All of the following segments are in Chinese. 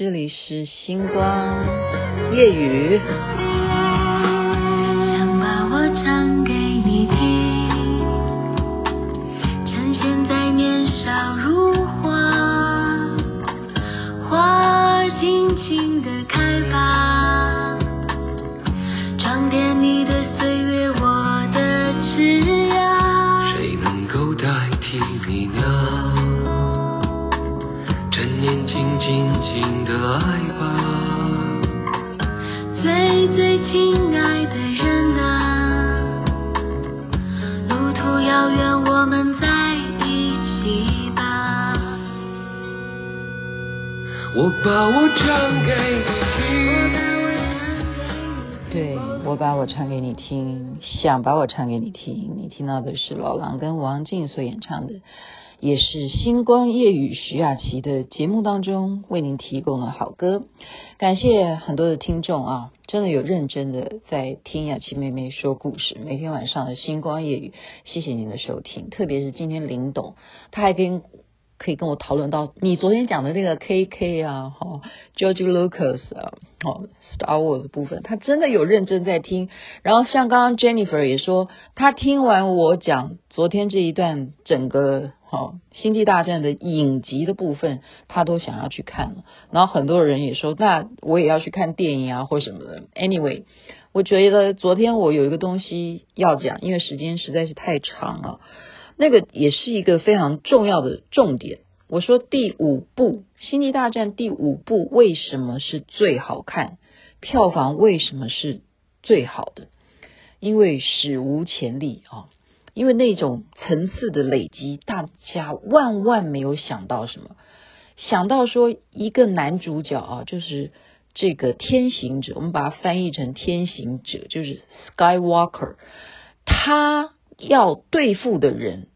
这里是星光夜雨。我把我唱给你听，对，我把我唱给你听，想把我唱给你听。你听到的是老狼跟王静所演唱的，也是星光夜雨徐雅琪的节目当中为您提供的好歌。感谢很多的听众啊，真的有认真的在听雅琪妹妹说故事。每天晚上的星光夜雨，谢谢您的收听，特别是今天林董，他还跟。可以跟我讨论到你昨天讲的那个 K K 啊，哈，George Lucas 啊，哦，Star Wars 的部分，他真的有认真在听。然后像刚刚 Jennifer 也说，他听完我讲昨天这一段整个哈星际大战的影集的部分，他都想要去看了。然后很多人也说，那我也要去看电影啊，或什么的。Anyway，我觉得昨天我有一个东西要讲，因为时间实在是太长了。那个也是一个非常重要的重点。我说第五部《星际大战》第五部为什么是最好看？票房为什么是最好的？因为史无前例啊！因为那种层次的累积，大家万万没有想到什么，想到说一个男主角啊，就是这个天行者，我们把它翻译成天行者，就是 Skywalker，他要对付的人。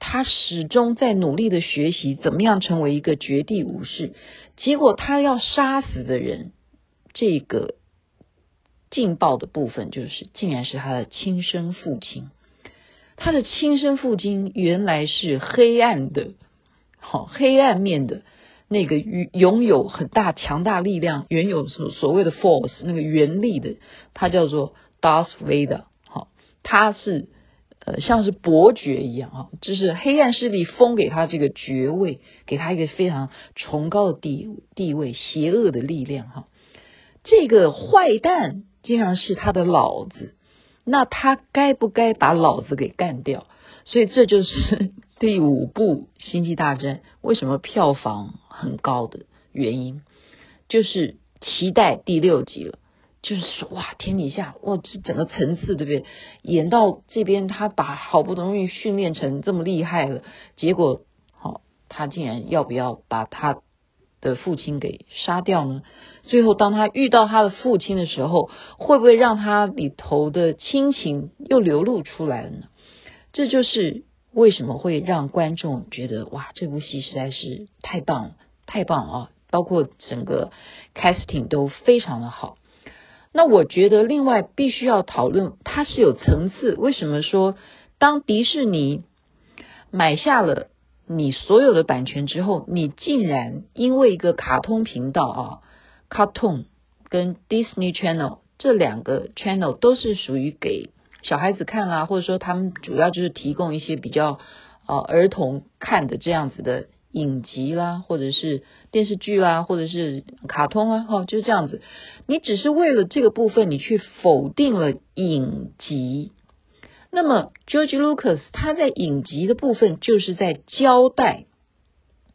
他始终在努力的学习怎么样成为一个绝地武士，结果他要杀死的人，这个劲爆的部分就是，竟然是他的亲生父亲。他的亲生父亲原来是黑暗的，好黑暗面的那个拥有很大强大力量，原有所所谓的 force 那个原力的，他叫做 Darth Vader，好，他是。呃，像是伯爵一样啊，就是黑暗势力封给他这个爵位，给他一个非常崇高的地地位，邪恶的力量哈。这个坏蛋竟然是他的老子，那他该不该把老子给干掉？所以这就是 第五部《星际大战》为什么票房很高的原因，就是期待第六集了。就是说，哇，天底下，哇，这整个层次，对不对？演到这边，他把好不容易训练成这么厉害了，结果，好、哦，他竟然要不要把他的父亲给杀掉呢？最后，当他遇到他的父亲的时候，会不会让他里头的亲情又流露出来了呢？这就是为什么会让观众觉得，哇，这部戏实在是太棒了，太棒了啊！包括整个 casting 都非常的好。那我觉得，另外必须要讨论，它是有层次。为什么说，当迪士尼买下了你所有的版权之后，你竟然因为一个卡通频道啊，Cartoon 跟 Disney Channel 这两个 channel 都是属于给小孩子看啦，或者说他们主要就是提供一些比较呃儿童看的这样子的。影集啦，或者是电视剧啦，或者是卡通啊，哈，就是这样子。你只是为了这个部分，你去否定了影集。那么，George Lucas 他在影集的部分就是在交代，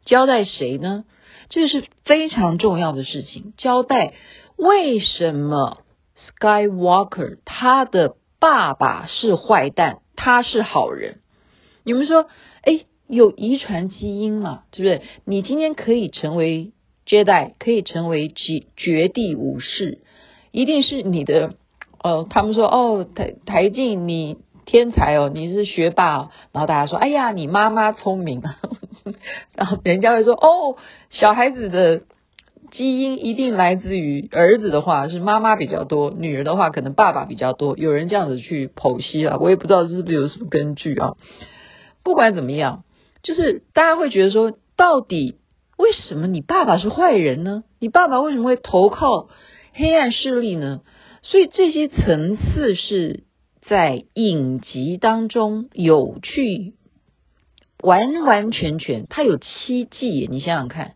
交代谁呢？这是非常重要的事情，交代为什么 Skywalker 他的爸爸是坏蛋，他是好人。你们说，哎？有遗传基因嘛，对不对？你今天可以成为 Jedi，可以成为绝绝地武士，一定是你的。呃，他们说哦，台台静你天才哦，你是学霸哦。然后大家说，哎呀，你妈妈聪明。然后人家会说，哦，小孩子的基因一定来自于儿子的话是妈妈比较多，女儿的话可能爸爸比较多。有人这样子去剖析啊，我也不知道是不是有什么根据啊。不管怎么样。就是大家会觉得说，到底为什么你爸爸是坏人呢？你爸爸为什么会投靠黑暗势力呢？所以这些层次是在影集当中有去完完全全，它有七季，你想想看，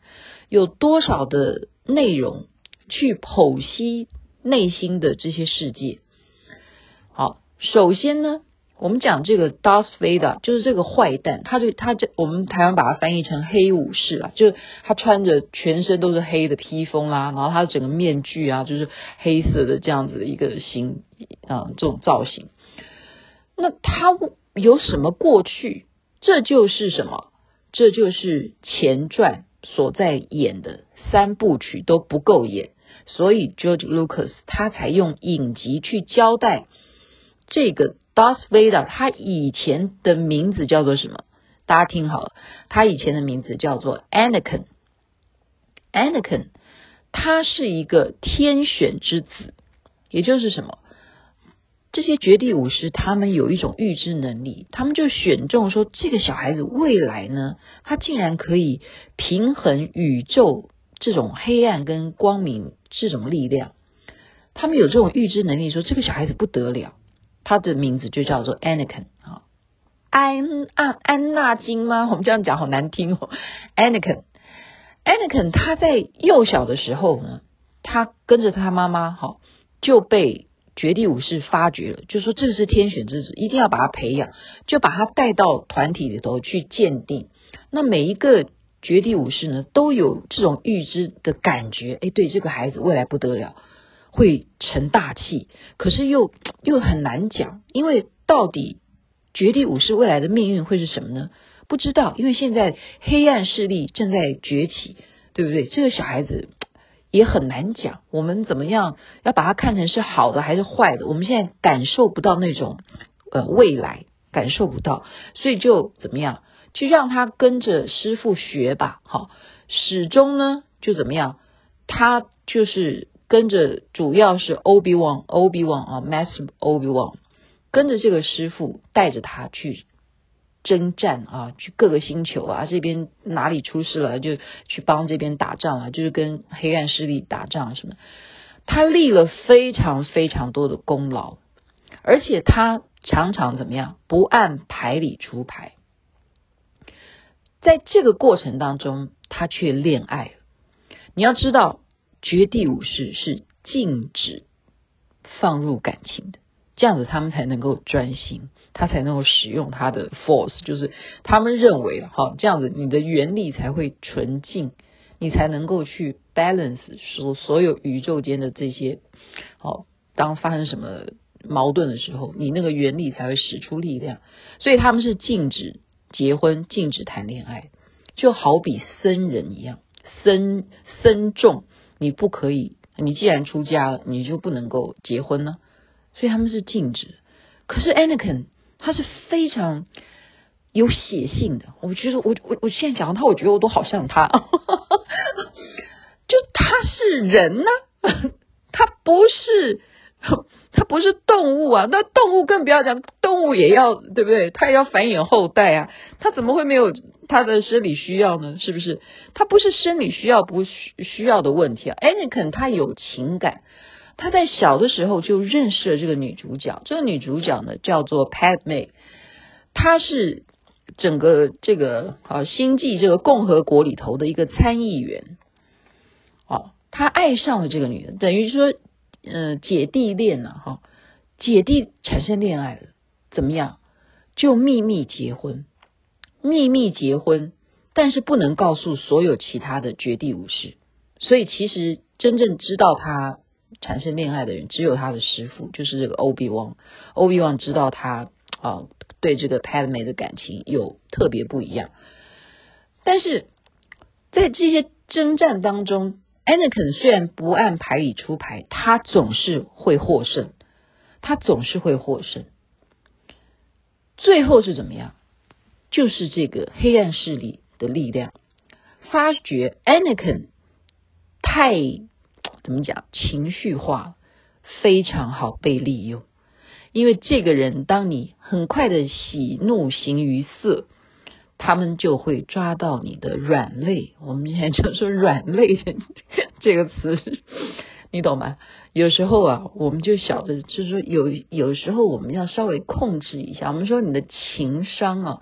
有多少的内容去剖析内心的这些世界。好，首先呢。我们讲这个 d a r t Vader，就是这个坏蛋，他就他这我们台湾把它翻译成黑武士啊，就是他穿着全身都是黑的披风啦，然后他整个面具啊就是黑色的这样子的一个形啊这种造型。那他有什么过去？这就是什么？这就是前传所在演的三部曲都不够演，所以 George Lucas 他才用影集去交代这个。Darth Vader 他以前的名字叫做什么？大家听好了，他以前的名字叫做 Anakin。Anakin，他是一个天选之子，也就是什么？这些绝地武士他们有一种预知能力，他们就选中说这个小孩子未来呢，他竟然可以平衡宇宙这种黑暗跟光明这种力量。他们有这种预知能力，说这个小孩子不得了。他的名字就叫做 Anakin 啊，安安安纳金吗？我们这样讲好难听哦。Anakin，Anakin 他在幼小的时候呢，他跟着他妈妈哈就被绝地武士发掘了，就说这是天选之子，一定要把他培养，就把他带到团体里头去鉴定。那每一个绝地武士呢，都有这种预知的感觉，哎，对这个孩子未来不得了。会成大器，可是又又很难讲，因为到底绝地武士未来的命运会是什么呢？不知道，因为现在黑暗势力正在崛起，对不对？这个小孩子也很难讲，我们怎么样要把他看成是好的还是坏的？我们现在感受不到那种呃未来，感受不到，所以就怎么样，就让他跟着师傅学吧，好，始终呢就怎么样，他就是。跟着主要是 Obi-Wan，Obi-Wan 啊，Master Obi-Wan，跟着这个师傅带着他去征战啊，去各个星球啊，这边哪里出事了就去帮这边打仗啊，就是跟黑暗势力打仗什么。他立了非常非常多的功劳，而且他常常怎么样，不按牌理出牌。在这个过程当中，他却恋爱了。你要知道。绝地武士是禁止放入感情的，这样子他们才能够专心，他才能够使用他的 force，就是他们认为哈，这样子你的原力才会纯净，你才能够去 balance 所所有宇宙间的这些，好，当发生什么矛盾的时候，你那个原力才会使出力量，所以他们是禁止结婚，禁止谈恋爱，就好比僧人一样，僧僧众。你不可以，你既然出家了，你就不能够结婚呢？所以他们是禁止。可是 Anakin 他是非常有血性的，我觉得我我我现在讲到他，我觉得我都好像他，就他是人呢、他不是。它不是动物啊，那动物更不要讲，动物也要对不对？它也要繁衍后代啊，它怎么会没有它的生理需要呢？是不是？它不是生理需要不需需要的问题啊。Anakin 他有情感，他在小的时候就认识了这个女主角，这个女主角呢叫做 Padme，她是整个这个啊星际这个共和国里头的一个参议员，哦，他爱上了这个女人，等于说。嗯、姐弟恋了、啊？哈，姐弟产生恋爱了，怎么样？就秘密结婚，秘密结婚，但是不能告诉所有其他的绝地武士。所以其实真正知道他产生恋爱的人，只有他的师傅，就是这个欧比旺。欧比旺知道他啊，对这个 Padme 的感情有特别不一样。但是在这些征战当中。Anakin 虽然不按牌理出牌，他总是会获胜，他总是会获胜。最后是怎么样？就是这个黑暗势力的力量发觉 Anakin 太怎么讲情绪化，非常好被利用。因为这个人，当你很快的喜怒形于色，他们就会抓到你的软肋。我们现在就说“软肋 ”这个词，你懂吗？有时候啊，我们就晓得，就是说有有时候我们要稍微控制一下。我们说你的情商啊，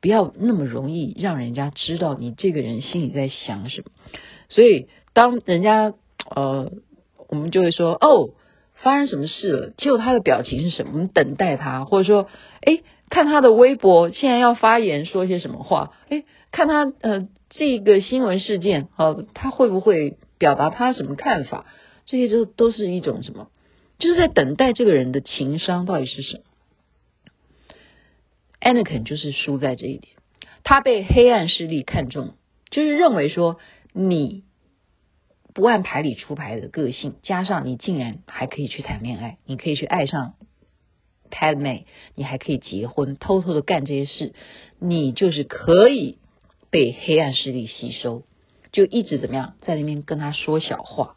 不要那么容易让人家知道你这个人心里在想什么。所以当人家呃，我们就会说哦。发生什么事了？结果他的表情是什么？我们等待他，或者说，哎，看他的微博，现在要发言说些什么话？哎，看他呃这个新闻事件，哦，他会不会表达他什么看法？这些就都是一种什么？就是在等待这个人的情商到底是什么？Anakin 就是输在这一点，他被黑暗势力看中，就是认为说你。不按牌理出牌的个性，加上你竟然还可以去谈恋爱，你可以去爱上 Padme，你还可以结婚，偷偷的干这些事，你就是可以被黑暗势力吸收，就一直怎么样，在那边跟他说小话，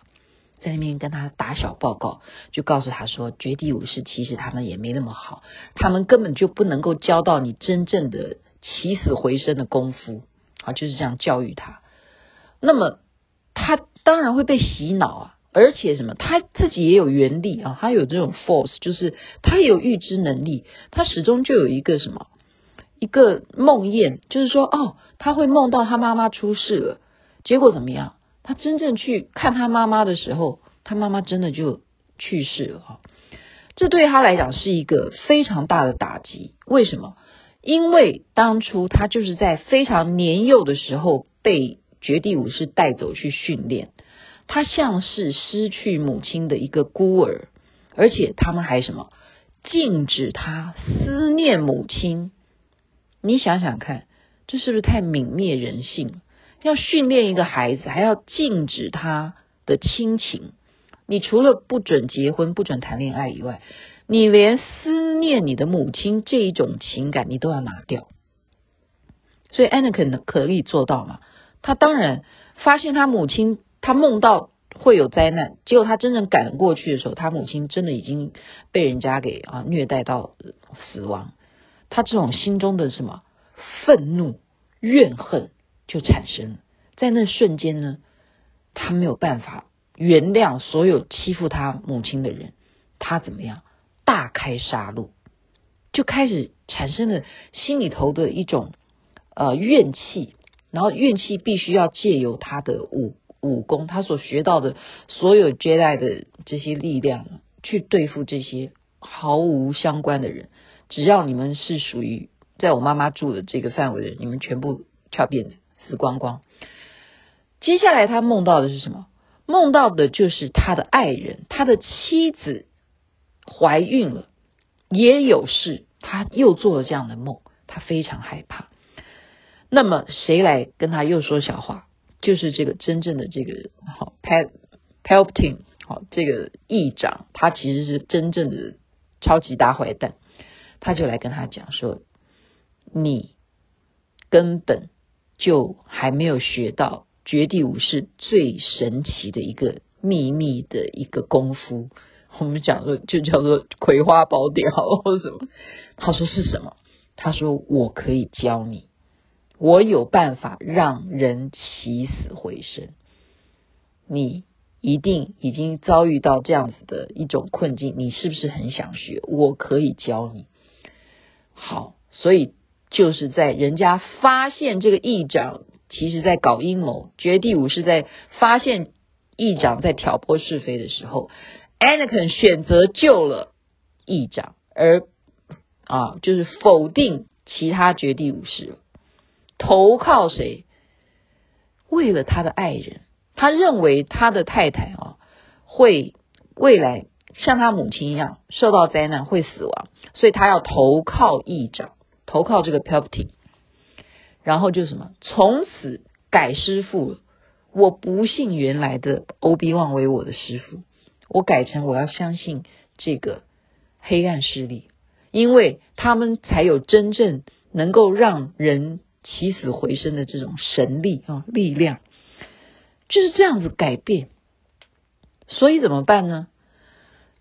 在那边跟他打小报告，就告诉他说，绝地武士其实他们也没那么好，他们根本就不能够教到你真正的起死回生的功夫，啊，就是这样教育他。那么他。当然会被洗脑啊，而且什么，他自己也有原力啊，他有这种 force，就是他也有预知能力，他始终就有一个什么，一个梦魇，就是说，哦，他会梦到他妈妈出事了，结果怎么样？他真正去看他妈妈的时候，他妈妈真的就去世了啊，这对他来讲是一个非常大的打击。为什么？因为当初他就是在非常年幼的时候被绝地武士带走去训练。他像是失去母亲的一个孤儿，而且他们还什么禁止他思念母亲？你想想看，这是不是太泯灭人性？要训练一个孩子，还要禁止他的亲情？你除了不准结婚、不准谈恋爱以外，你连思念你的母亲这一种情感，你都要拿掉。所以 Anakin 可以做到吗？他当然发现他母亲。他梦到会有灾难，结果他真正赶过去的时候，他母亲真的已经被人家给啊虐待到死亡。他这种心中的什么愤怒、怨恨就产生了。在那瞬间呢，他没有办法原谅所有欺负他母亲的人，他怎么样？大开杀戮，就开始产生了心里头的一种呃怨气，然后怨气必须要借由他的武。武功，他所学到的所有 Jedi 的这些力量，去对付这些毫无相关的人。只要你们是属于在我妈妈住的这个范围的人，你们全部跳遍死光光。接下来他梦到的是什么？梦到的就是他的爱人，他的妻子怀孕了，也有事。他又做了这样的梦，他非常害怕。那么谁来跟他又说小话？就是这个真正的这个好 Pal Palpatine，好这个议长，他其实是真正的超级大坏蛋，他就来跟他讲说，你根本就还没有学到绝地武士最神奇的一个秘密的一个功夫，我们讲说就叫做葵花宝典好或什么，他说是什么？他说我可以教你。我有办法让人起死回生，你一定已经遭遇到这样子的一种困境，你是不是很想学？我可以教你。好，所以就是在人家发现这个议长其实在搞阴谋，绝地武士在发现议长在挑拨是非的时候，Anakin 选择救了议长，而啊，就是否定其他绝地武士。投靠谁？为了他的爱人，他认为他的太太啊会未来像他母亲一样受到灾难会死亡，所以他要投靠议长，投靠这个 Palpatine，然后就什么从此改师傅了。我不信原来的欧比旺为我的师傅，我改成我要相信这个黑暗势力，因为他们才有真正能够让人。起死回生的这种神力啊，力量就是这样子改变。所以怎么办呢？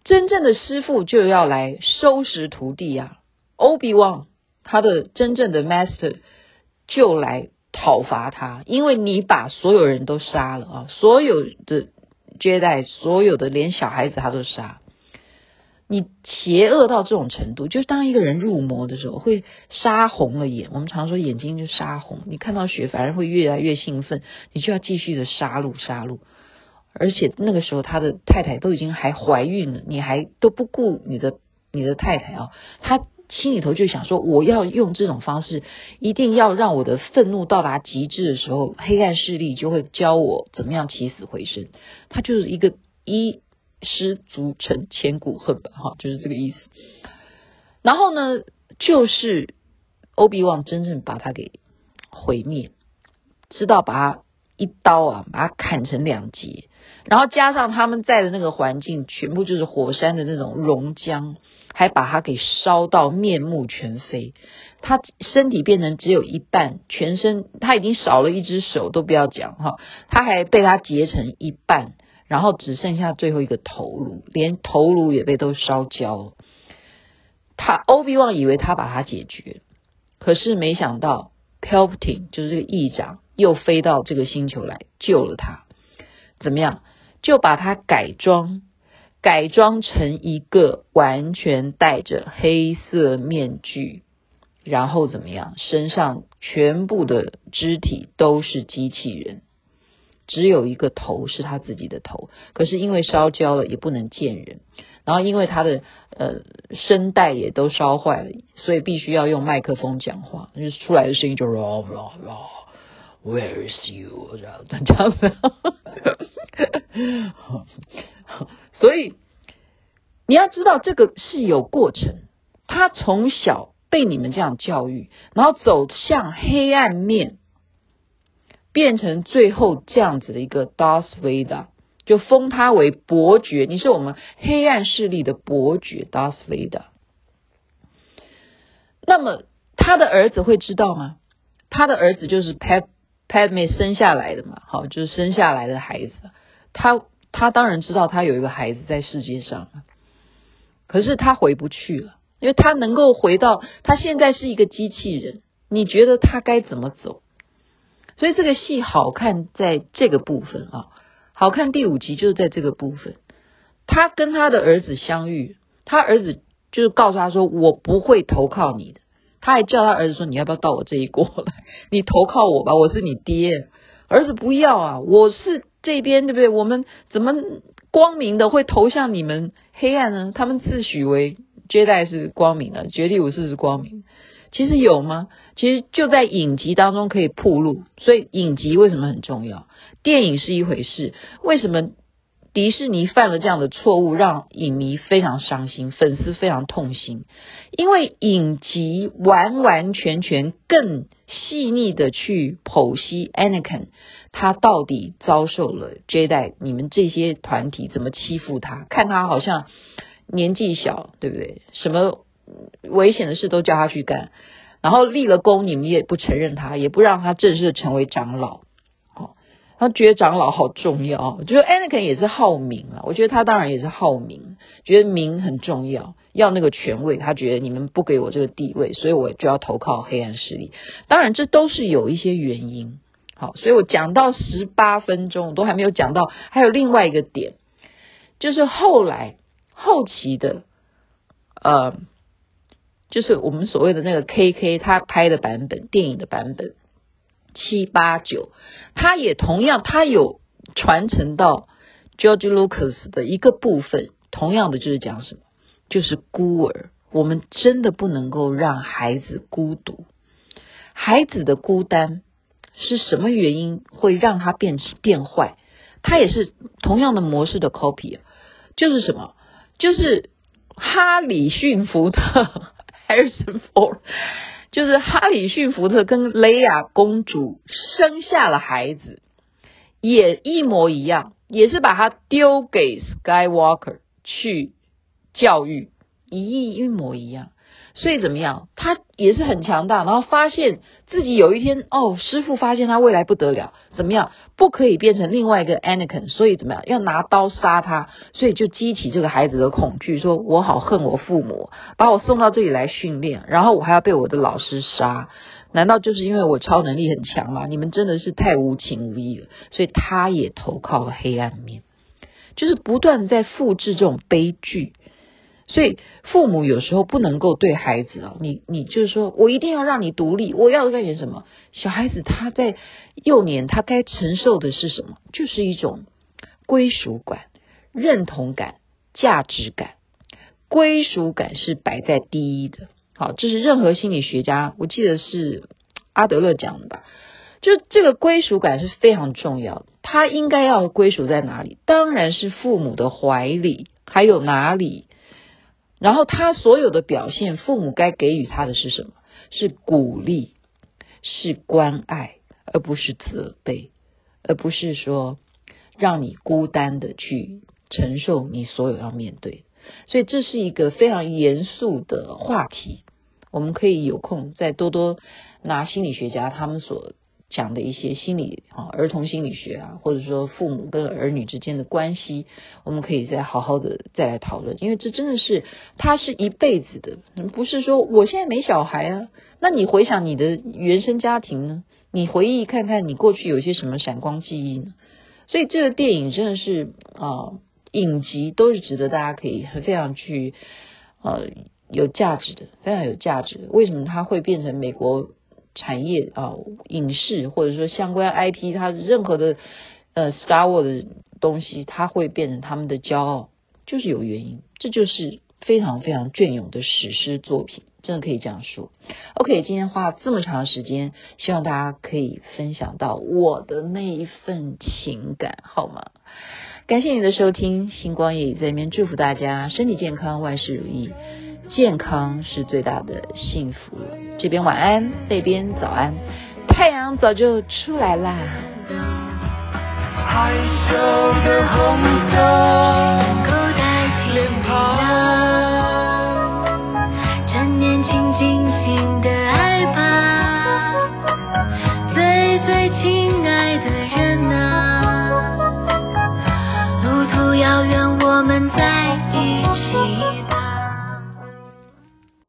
真正的师傅就要来收拾徒弟啊！欧比旺他的真正的 master 就来讨伐他，因为你把所有人都杀了啊，所有的接待所有的连小孩子他都杀。你邪恶到这种程度，就是当一个人入魔的时候，会杀红了眼。我们常说眼睛就杀红，你看到血反而会越来越兴奋，你就要继续的杀戮杀戮。而且那个时候他的太太都已经还怀孕了，你还都不顾你的你的太太啊，他心里头就想说，我要用这种方式，一定要让我的愤怒到达极致的时候，黑暗势力就会教我怎么样起死回生。他就是一个一。失足成千古恨吧，哈，就是这个意思。然后呢，就是欧比旺真正把他给毁灭，知道把他一刀啊，把他砍成两截，然后加上他们在的那个环境，全部就是火山的那种熔浆，还把他给烧到面目全非，他身体变成只有一半，全身他已经少了一只手，都不要讲哈，他还被他截成一半。然后只剩下最后一个头颅，连头颅也被都烧焦了。他欧比旺以为他把他解决，可是没想到 PELTIN 就是这个议长又飞到这个星球来救了他。怎么样？就把他改装，改装成一个完全戴着黑色面具，然后怎么样？身上全部的肢体都是机器人。只有一个头是他自己的头，可是因为烧焦了也不能见人，然后因为他的呃声带也都烧坏了，所以必须要用麦克风讲话，就是出来的声音就 raw raw raw，Where is you？这样子，所以你要知道这个是有过程，他从小被你们这样教育，然后走向黑暗面。变成最后这样子的一个 d a r t Vader，就封他为伯爵。你是我们黑暗势力的伯爵 d a r t Vader。那么他的儿子会知道吗？他的儿子就是 Pad Padme 生下来的嘛，好，就是生下来的孩子。他他当然知道他有一个孩子在世界上，可是他回不去了，因为他能够回到他现在是一个机器人。你觉得他该怎么走？所以这个戏好看在这个部分啊，好看第五集就是在这个部分。他跟他的儿子相遇，他儿子就是告诉他说：“我不会投靠你的。”他还叫他儿子说：“你要不要到我这一国来？你投靠我吧，我是你爹。”儿子不要啊，我是这边对不对？我们怎么光明的会投向你们黑暗呢？他们自诩为接待是光明的，绝地武士是光明。其实有吗？其实就在影集当中可以曝露，所以影集为什么很重要？电影是一回事，为什么迪士尼犯了这样的错误，让影迷非常伤心，粉丝非常痛心？因为影集完完全全更细腻的去剖析 Anakin，他到底遭受了 Jedi 你们这些团体怎么欺负他？看他好像年纪小，对不对？什么？危险的事都叫他去干，然后立了功，你们也不承认他，也不让他正式成为长老。哦，他觉得长老好重要，我觉得 Anakin 也是好名啊。我觉得他当然也是好名，觉得名很重要，要那个权位。他觉得你们不给我这个地位，所以我就要投靠黑暗势力。当然，这都是有一些原因。好，所以我讲到十八分钟都还没有讲到，还有另外一个点，就是后来后期的呃。就是我们所谓的那个 KK，他拍的版本，电影的版本七八九，他也同样，他有传承到 George Lucas 的一个部分，同样的就是讲什么，就是孤儿，我们真的不能够让孩子孤独，孩子的孤单是什么原因会让他变变坏？他也是同样的模式的 copy，就是什么，就是哈里逊福特。Harrison Ford 就是哈里逊福特跟雷亚公主生下了孩子，也一模一样，也是把他丢给 Skywalker 去教育，一一模一样。所以怎么样？他也是很强大，然后发现自己有一天，哦，师父发现他未来不得了，怎么样？不可以变成另外一个 Anakin，所以怎么样？要拿刀杀他，所以就激起这个孩子的恐惧，说我好恨我父母，把我送到这里来训练，然后我还要被我的老师杀，难道就是因为我超能力很强吗？你们真的是太无情无义了。所以他也投靠了黑暗面，就是不断在复制这种悲剧。所以父母有时候不能够对孩子啊，你你就是说我一定要让你独立，我要干点什么？小孩子他在幼年，他该承受的是什么？就是一种归属感、认同感、价值感。归属感是摆在第一的。好，这是任何心理学家，我记得是阿德勒讲的吧？就这个归属感是非常重要的。他应该要归属在哪里？当然是父母的怀里，还有哪里？然后他所有的表现，父母该给予他的是什么？是鼓励，是关爱，而不是责备，而不是说让你孤单的去承受你所有要面对。所以这是一个非常严肃的话题，我们可以有空再多多拿心理学家他们所。讲的一些心理啊，儿童心理学啊，或者说父母跟儿女之间的关系，我们可以再好好的再来讨论，因为这真的是他是一辈子的，不是说我现在没小孩啊，那你回想你的原生家庭呢？你回忆看看你过去有些什么闪光记忆呢？所以这个电影真的是啊，影集都是值得大家可以非常去呃有价值的，非常有价值。为什么它会变成美国？产业啊，影视或者说相关 IP，它任何的呃 Star Wars 的东西，它会变成他们的骄傲，就是有原因，这就是非常非常隽永的史诗作品，真的可以这样说。OK，今天花了这么长时间，希望大家可以分享到我的那一份情感，好吗？感谢你的收听，星光夜语在这边祝福大家身体健康，万事如意。健康是最大的幸福。这边晚安，那边早安，太阳早就出来啦。害羞的红色，够代替脸庞，